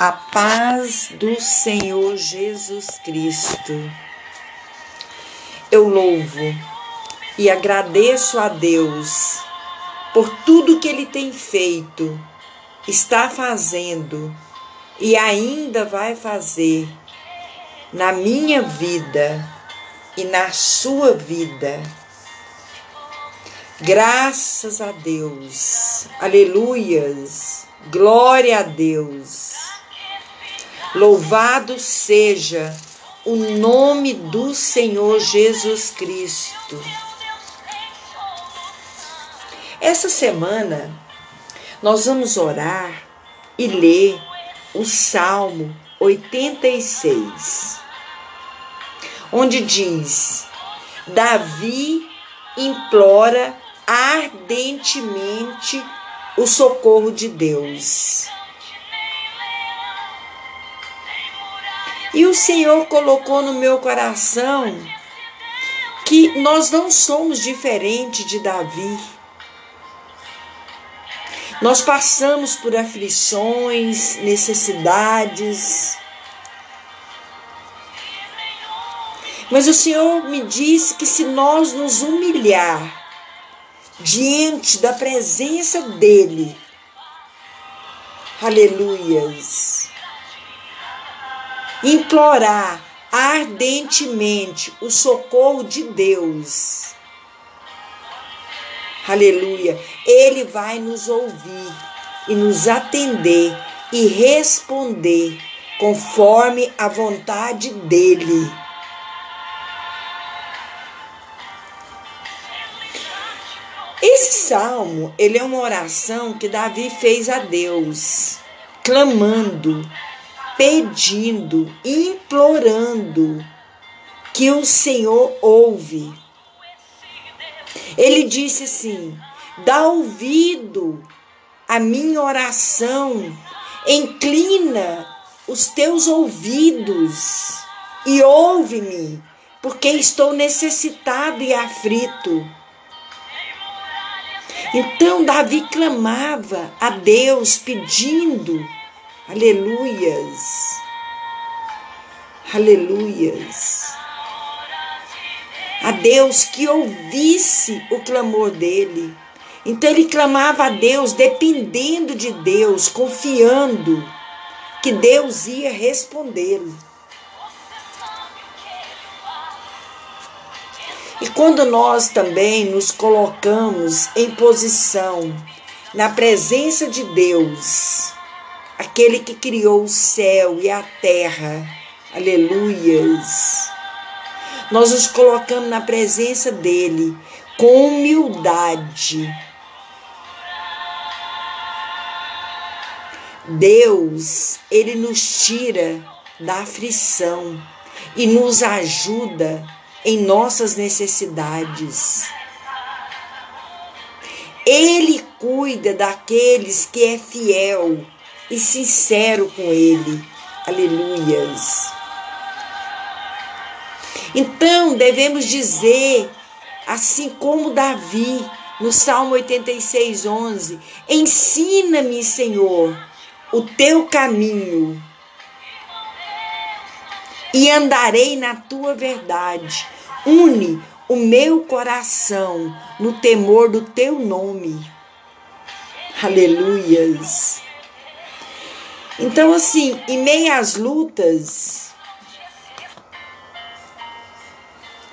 A paz do Senhor Jesus Cristo. Eu louvo e agradeço a Deus por tudo que Ele tem feito, está fazendo e ainda vai fazer na minha vida e na sua vida. Graças a Deus, aleluias, glória a Deus. Louvado seja o nome do Senhor Jesus Cristo. Essa semana nós vamos orar e ler o Salmo 86, onde diz: Davi implora ardentemente o socorro de Deus. E o Senhor colocou no meu coração que nós não somos diferentes de Davi. Nós passamos por aflições, necessidades. Mas o Senhor me disse que se nós nos humilhar diante da presença dEle, aleluias, implorar ardentemente o socorro de Deus. Aleluia. Ele vai nos ouvir e nos atender e responder conforme a vontade dele. Esse salmo, ele é uma oração que Davi fez a Deus, clamando pedindo, implorando que o Senhor ouve. Ele disse assim: dá ouvido à minha oração, inclina os teus ouvidos e ouve-me, porque estou necessitado e aflito. Então Davi clamava a Deus pedindo Aleluias. Aleluias. A Deus que ouvisse o clamor dele. Então ele clamava a Deus, dependendo de Deus, confiando que Deus ia respondê-lo. E quando nós também nos colocamos em posição na presença de Deus, aquele que criou o céu e a terra. Aleluias. Nós nos colocamos na presença dele com humildade. Deus, ele nos tira da aflição e nos ajuda em nossas necessidades. Ele cuida daqueles que é fiel e sincero com Ele. Aleluias. Então devemos dizer, assim como Davi, no Salmo 86, 11: Ensina-me, Senhor, o teu caminho, e andarei na tua verdade. Une o meu coração no temor do teu nome. Aleluias. Então, assim, em meio às lutas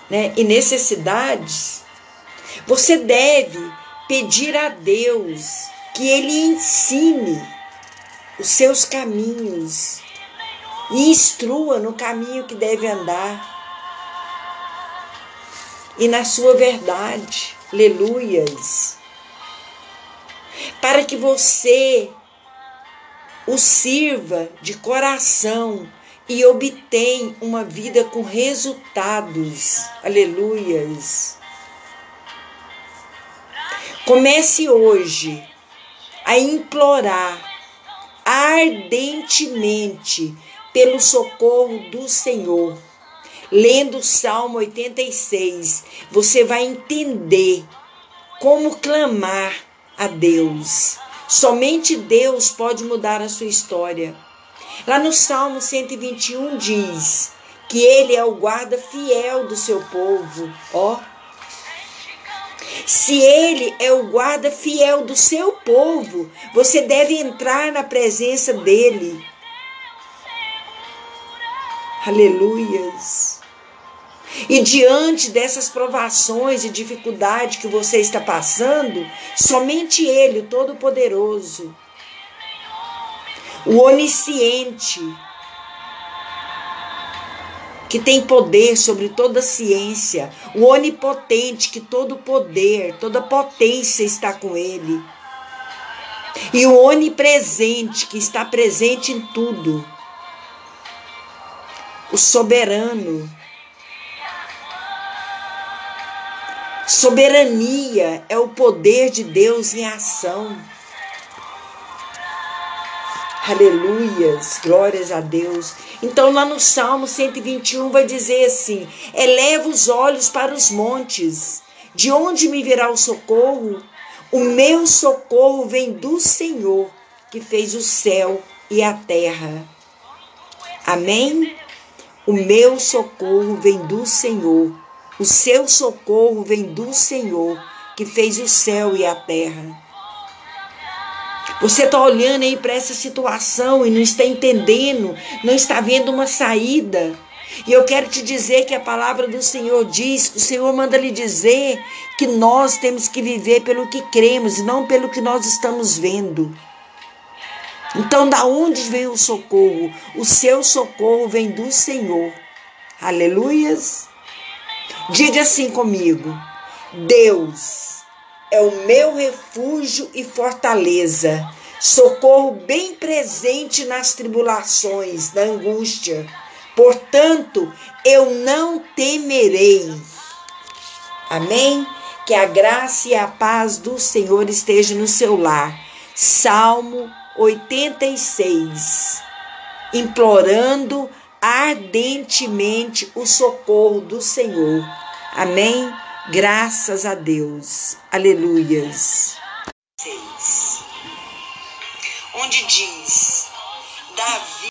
né, e necessidades, você deve pedir a Deus que Ele ensine os seus caminhos e instrua no caminho que deve andar e na sua verdade. Aleluias. Para que você o sirva de coração e obtém uma vida com resultados. Aleluias. Comece hoje a implorar ardentemente pelo socorro do Senhor. Lendo o Salmo 86, você vai entender como clamar a Deus Somente Deus pode mudar a sua história. Lá no Salmo 121 diz que ele é o guarda fiel do seu povo. Ó. Se ele é o guarda fiel do seu povo, você deve entrar na presença dele. Aleluias. E diante dessas provações e dificuldades que você está passando, somente Ele, o Todo-Poderoso, o Onisciente, que tem poder sobre toda ciência, o Onipotente, que todo poder, toda potência está com Ele, e o Onipresente, que está presente em tudo, o Soberano, Soberania é o poder de Deus em ação. Aleluias, glórias a Deus. Então, lá no Salmo 121 vai dizer assim: Eleva os olhos para os montes, de onde me virá o socorro? O meu socorro vem do Senhor, que fez o céu e a terra. Amém? O meu socorro vem do Senhor o seu socorro vem do Senhor, que fez o céu e a terra. Você está olhando aí para essa situação e não está entendendo, não está vendo uma saída. E eu quero te dizer que a palavra do Senhor diz, o Senhor manda lhe dizer que nós temos que viver pelo que cremos e não pelo que nós estamos vendo. Então, da onde vem o socorro? O seu socorro vem do Senhor. Aleluias. Diga assim comigo: Deus é o meu refúgio e fortaleza, socorro bem presente nas tribulações, na angústia. Portanto, eu não temerei. Amém? Que a graça e a paz do Senhor esteja no seu lar. Salmo 86. Implorando ardentemente o socorro do Senhor. Amém? Graças a Deus. Aleluias. Onde diz: Davi